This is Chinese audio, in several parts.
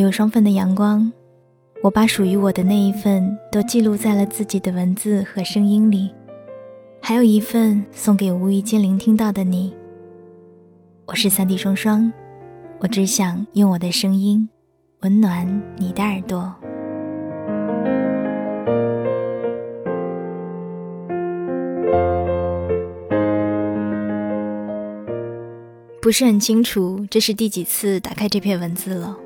有双份的阳光，我把属于我的那一份都记录在了自己的文字和声音里，还有一份送给无意间聆听到的你。我是三 D 双双，我只想用我的声音温暖你的耳朵。不是很清楚这是第几次打开这篇文字了。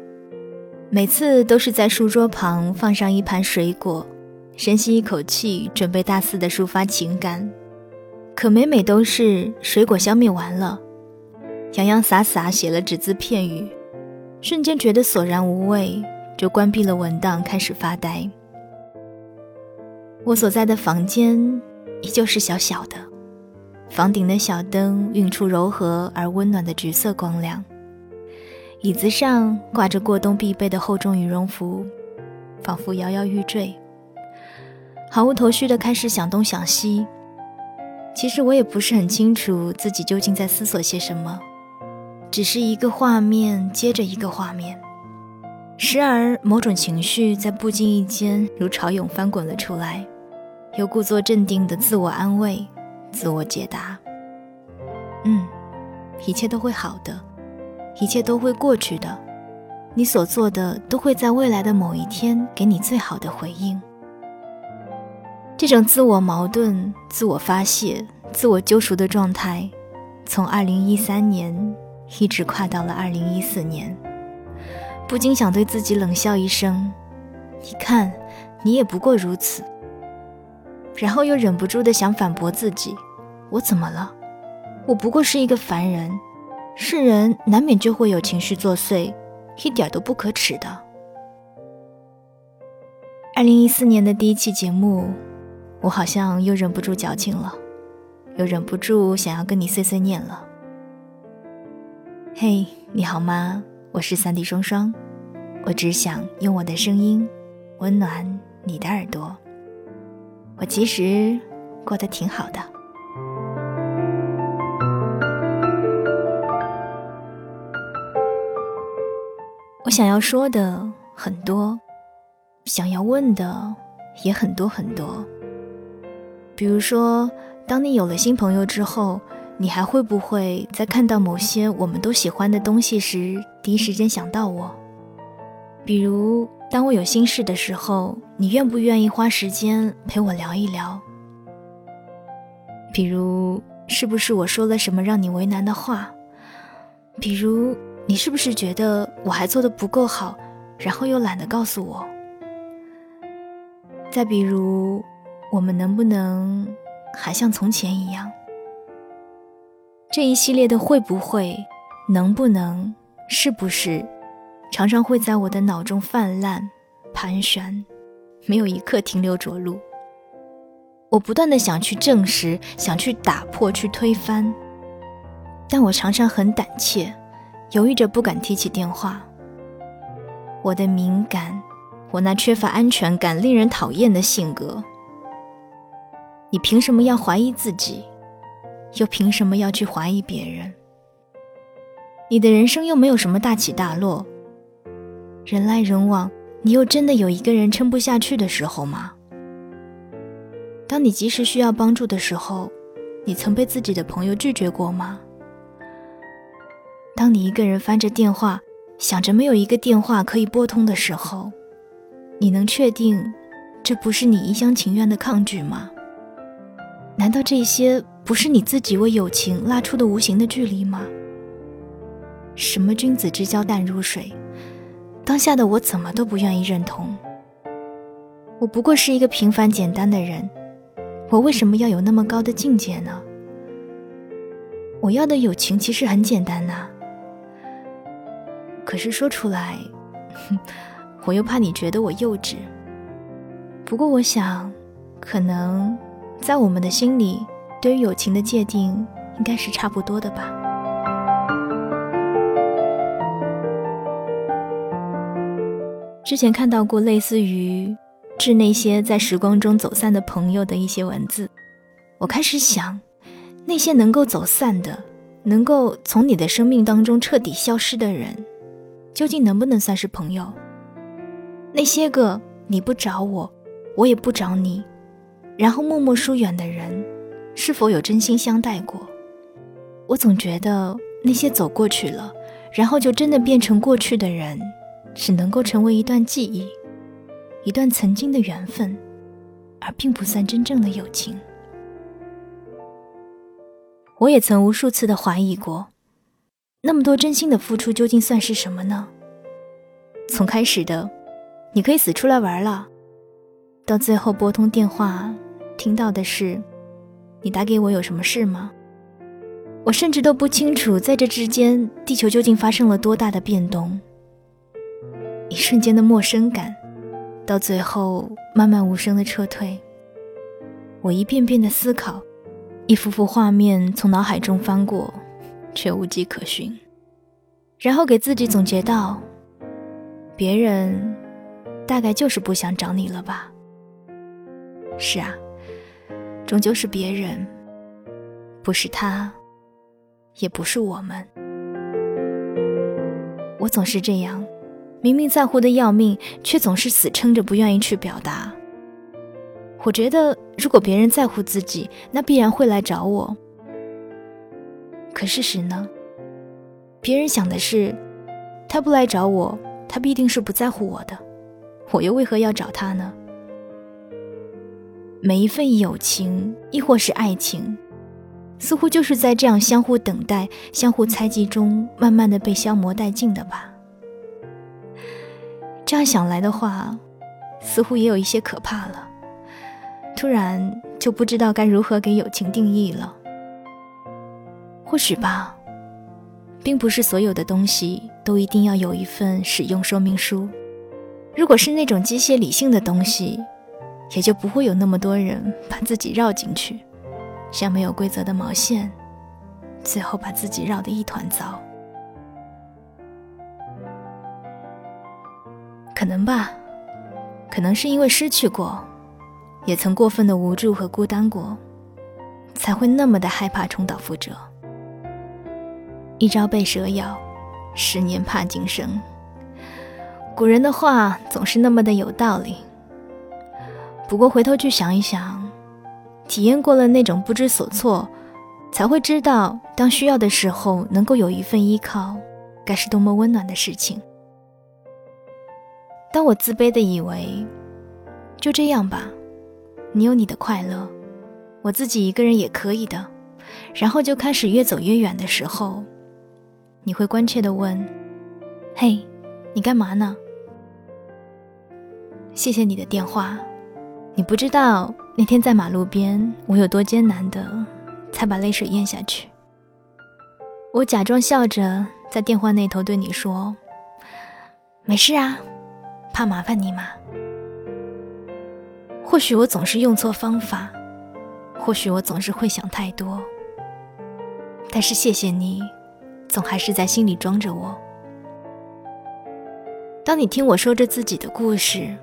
每次都是在书桌旁放上一盘水果，深吸一口气，准备大肆的抒发情感。可每每都是水果消灭完了，洋洋洒洒写了只字片语，瞬间觉得索然无味，就关闭了文档，开始发呆。我所在的房间依旧是小小的，房顶的小灯映出柔和而温暖的橘色光亮。椅子上挂着过冬必备的厚重羽绒服，仿佛摇摇欲坠。毫无头绪的开始想东想西。其实我也不是很清楚自己究竟在思索些什么，只是一个画面接着一个画面，时而某种情绪在不经意间如潮涌翻滚了出来，又故作镇定的自我安慰、自我解答：“嗯，一切都会好的。”一切都会过去的，你所做的都会在未来的某一天给你最好的回应。这种自我矛盾、自我发泄、自我救赎的状态，从二零一三年一直跨到了二零一四年，不禁想对自己冷笑一声：“你看，你也不过如此。”然后又忍不住的想反驳自己：“我怎么了？我不过是一个凡人。”是人难免就会有情绪作祟，一点都不可耻的。二零一四年的第一期节目，我好像又忍不住矫情了，又忍不住想要跟你碎碎念了。嘿，你好吗？我是三 D 双双，我只想用我的声音温暖你的耳朵。我其实过得挺好的。我想要说的很多，想要问的也很多很多。比如说，当你有了新朋友之后，你还会不会在看到某些我们都喜欢的东西时，第一时间想到我？比如，当我有心事的时候，你愿不愿意花时间陪我聊一聊？比如，是不是我说了什么让你为难的话？比如。你是不是觉得我还做的不够好，然后又懒得告诉我？再比如，我们能不能还像从前一样？这一系列的会不会、能不能、是不是，常常会在我的脑中泛滥、盘旋，没有一刻停留着陆。我不断的想去证实，想去打破、去推翻，但我常常很胆怯。犹豫着不敢提起电话。我的敏感，我那缺乏安全感、令人讨厌的性格。你凭什么要怀疑自己？又凭什么要去怀疑别人？你的人生又没有什么大起大落，人来人往，你又真的有一个人撑不下去的时候吗？当你及时需要帮助的时候，你曾被自己的朋友拒绝过吗？当你一个人翻着电话，想着没有一个电话可以拨通的时候，你能确定这不是你一厢情愿的抗拒吗？难道这些不是你自己为友情拉出的无形的距离吗？什么君子之交淡如水，当下的我怎么都不愿意认同。我不过是一个平凡简单的人，我为什么要有那么高的境界呢？我要的友情其实很简单呐。可是说出来，我又怕你觉得我幼稚。不过我想，可能在我们的心里，对于友情的界定应该是差不多的吧。之前看到过类似于致那些在时光中走散的朋友的一些文字，我开始想，那些能够走散的，能够从你的生命当中彻底消失的人。究竟能不能算是朋友？那些个你不找我，我也不找你，然后默默疏远的人，是否有真心相待过？我总觉得那些走过去了，然后就真的变成过去的人，只能够成为一段记忆，一段曾经的缘分，而并不算真正的友情。我也曾无数次的怀疑过，那么多真心的付出究竟算是什么呢？从开始的“你可以死出来玩了”，到最后拨通电话，听到的是“你打给我有什么事吗？”我甚至都不清楚，在这之间，地球究竟发生了多大的变动。一瞬间的陌生感，到最后慢慢无声的撤退。我一遍遍的思考，一幅幅画面从脑海中翻过，却无迹可寻。然后给自己总结到：别人大概就是不想找你了吧？是啊，终究是别人，不是他。也不是我们，我总是这样，明明在乎的要命，却总是死撑着不愿意去表达。我觉得，如果别人在乎自己，那必然会来找我。可事实呢？别人想的是，他不来找我，他必定是不在乎我的，我又为何要找他呢？每一份友情，亦或是爱情。似乎就是在这样相互等待、相互猜忌中，慢慢的被消磨殆尽的吧。这样想来的话，似乎也有一些可怕了。突然就不知道该如何给友情定义了。或许吧，并不是所有的东西都一定要有一份使用说明书。如果是那种机械理性的东西，也就不会有那么多人把自己绕进去。像没有规则的毛线，最后把自己绕得一团糟。可能吧，可能是因为失去过，也曾过分的无助和孤单过，才会那么的害怕重蹈覆辙。一朝被蛇咬，十年怕井绳。古人的话总是那么的有道理。不过回头去想一想。体验过了那种不知所措，才会知道，当需要的时候能够有一份依靠，该是多么温暖的事情。当我自卑的以为，就这样吧，你有你的快乐，我自己一个人也可以的，然后就开始越走越远的时候，你会关切的问：“嘿，你干嘛呢？”谢谢你的电话，你不知道。那天在马路边，我有多艰难的才把泪水咽下去。我假装笑着在电话那头对你说：“没事啊，怕麻烦你嘛？”或许我总是用错方法，或许我总是会想太多，但是谢谢你，总还是在心里装着我。当你听我说着自己的故事，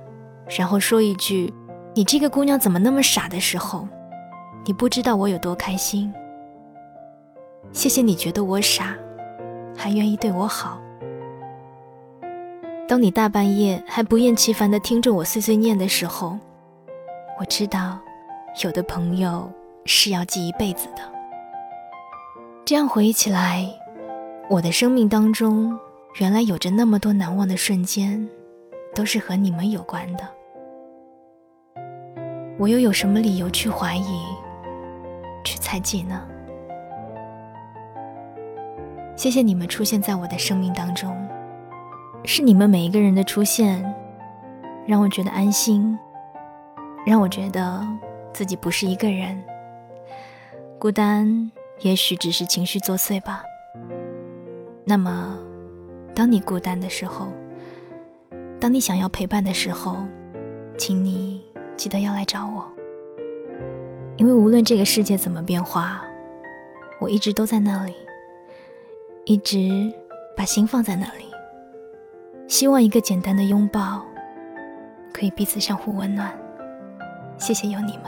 然后说一句。你这个姑娘怎么那么傻的时候，你不知道我有多开心。谢谢你觉得我傻，还愿意对我好。当你大半夜还不厌其烦地听着我碎碎念的时候，我知道，有的朋友是要记一辈子的。这样回忆起来，我的生命当中原来有着那么多难忘的瞬间，都是和你们有关的。我又有什么理由去怀疑、去猜忌呢？谢谢你们出现在我的生命当中，是你们每一个人的出现，让我觉得安心，让我觉得自己不是一个人，孤单也许只是情绪作祟吧。那么，当你孤单的时候，当你想要陪伴的时候，请你。记得要来找我，因为无论这个世界怎么变化，我一直都在那里，一直把心放在那里。希望一个简单的拥抱，可以彼此相互温暖。谢谢有你们，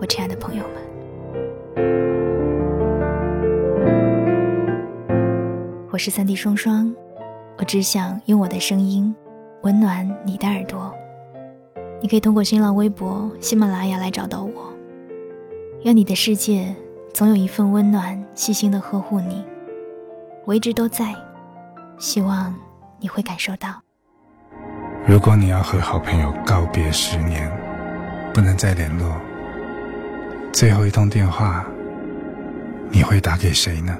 我亲爱的朋友们。我是三 D 双双，我只想用我的声音温暖你的耳朵。你可以通过新浪微博、喜马拉雅来找到我。愿你的世界总有一份温暖，细心的呵护你。我一直都在，希望你会感受到。如果你要和好朋友告别十年，不能再联络，最后一通电话，你会打给谁呢？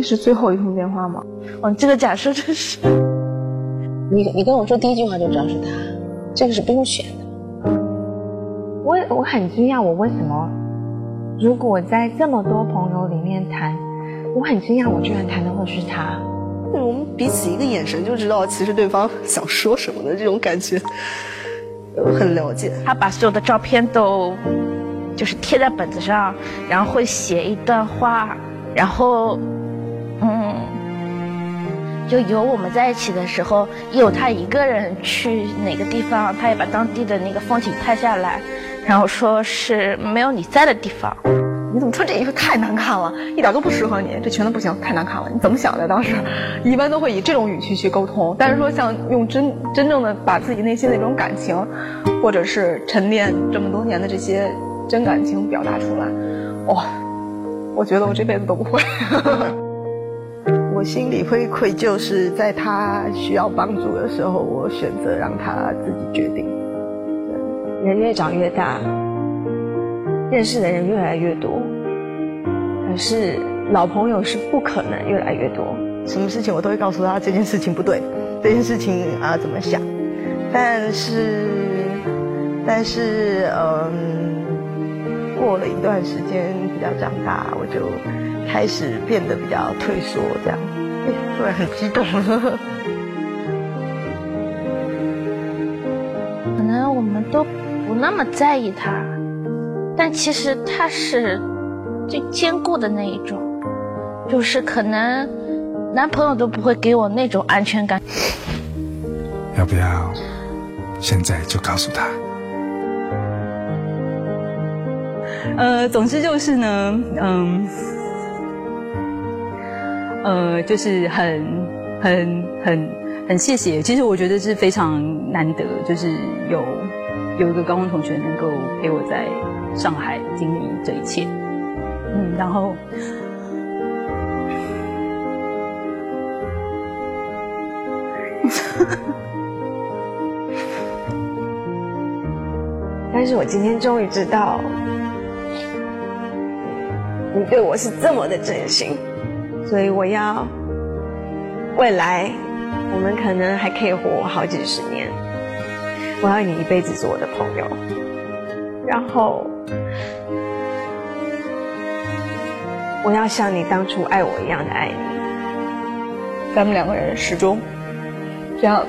这是最后一通电话吗？哦，这个假设真是，你你跟我说第一句话就知道是他，这个是不用选的。我我很惊讶，我为什么？如果我在这么多朋友里面谈，我很惊讶，我居然谈的会是他。我们彼此一个眼神就知道，其实对方想说什么的这种感觉，我很了解。他把所有的照片都就是贴在本子上，然后会写一段话，然后。就有我们在一起的时候，有他一个人去哪个地方，他也把当地的那个风景拍下来，然后说是没有你在的地方。你怎么穿这衣服太难看了，一点都不适合你，这裙子不行，太难看了。你怎么想的？当时一般都会以这种语气去沟通，但是说像用真真正的把自己内心的一种感情，或者是沉淀这么多年的这些真感情表达出来，哇，我觉得我这辈子都不会。我心里会愧疚，是在他需要帮助的时候，我选择让他自己决定。人越长越大，认识的人越来越多，可是老朋友是不可能越来越多。什么事情我都会告诉他这件事情不对，这件事情啊怎么想。但是，但是，嗯，过了一段时间比较长大，我就。开始变得比较退缩，这样，突然很激动。可能我们都不那么在意他，但其实他是最坚固的那一种，就是可能男朋友都不会给我那种安全感。要不要现在就告诉他？呃，总之就是呢，嗯。呃，就是很、很、很、很谢谢。其实我觉得是非常难得，就是有有一个高中同学能够陪我在上海经历这一切。嗯，然后，但是我今天终于知道，你对我是这么的真心。所以我要，未来我们可能还可以活好几十年。我要你一辈子做我的朋友，然后我要像你当初爱我一样的爱你。咱们两个人始终这样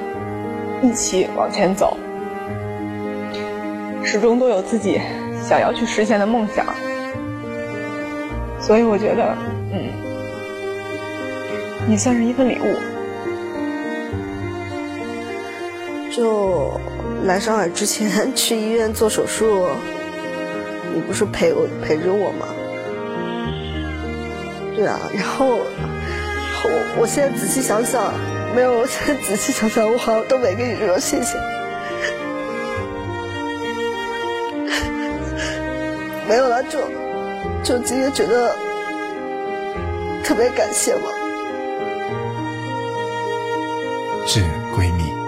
一起往前走，始终都有自己想要去实现的梦想。所以我觉得，嗯。你算是一份礼物。就来上海之前去医院做手术，你不是陪我陪着我吗？对啊，然后我我现在仔细想想，没有，我现在仔细想想，我好像都没跟你说谢谢。没有了，就就今天觉得特别感谢我。是闺蜜。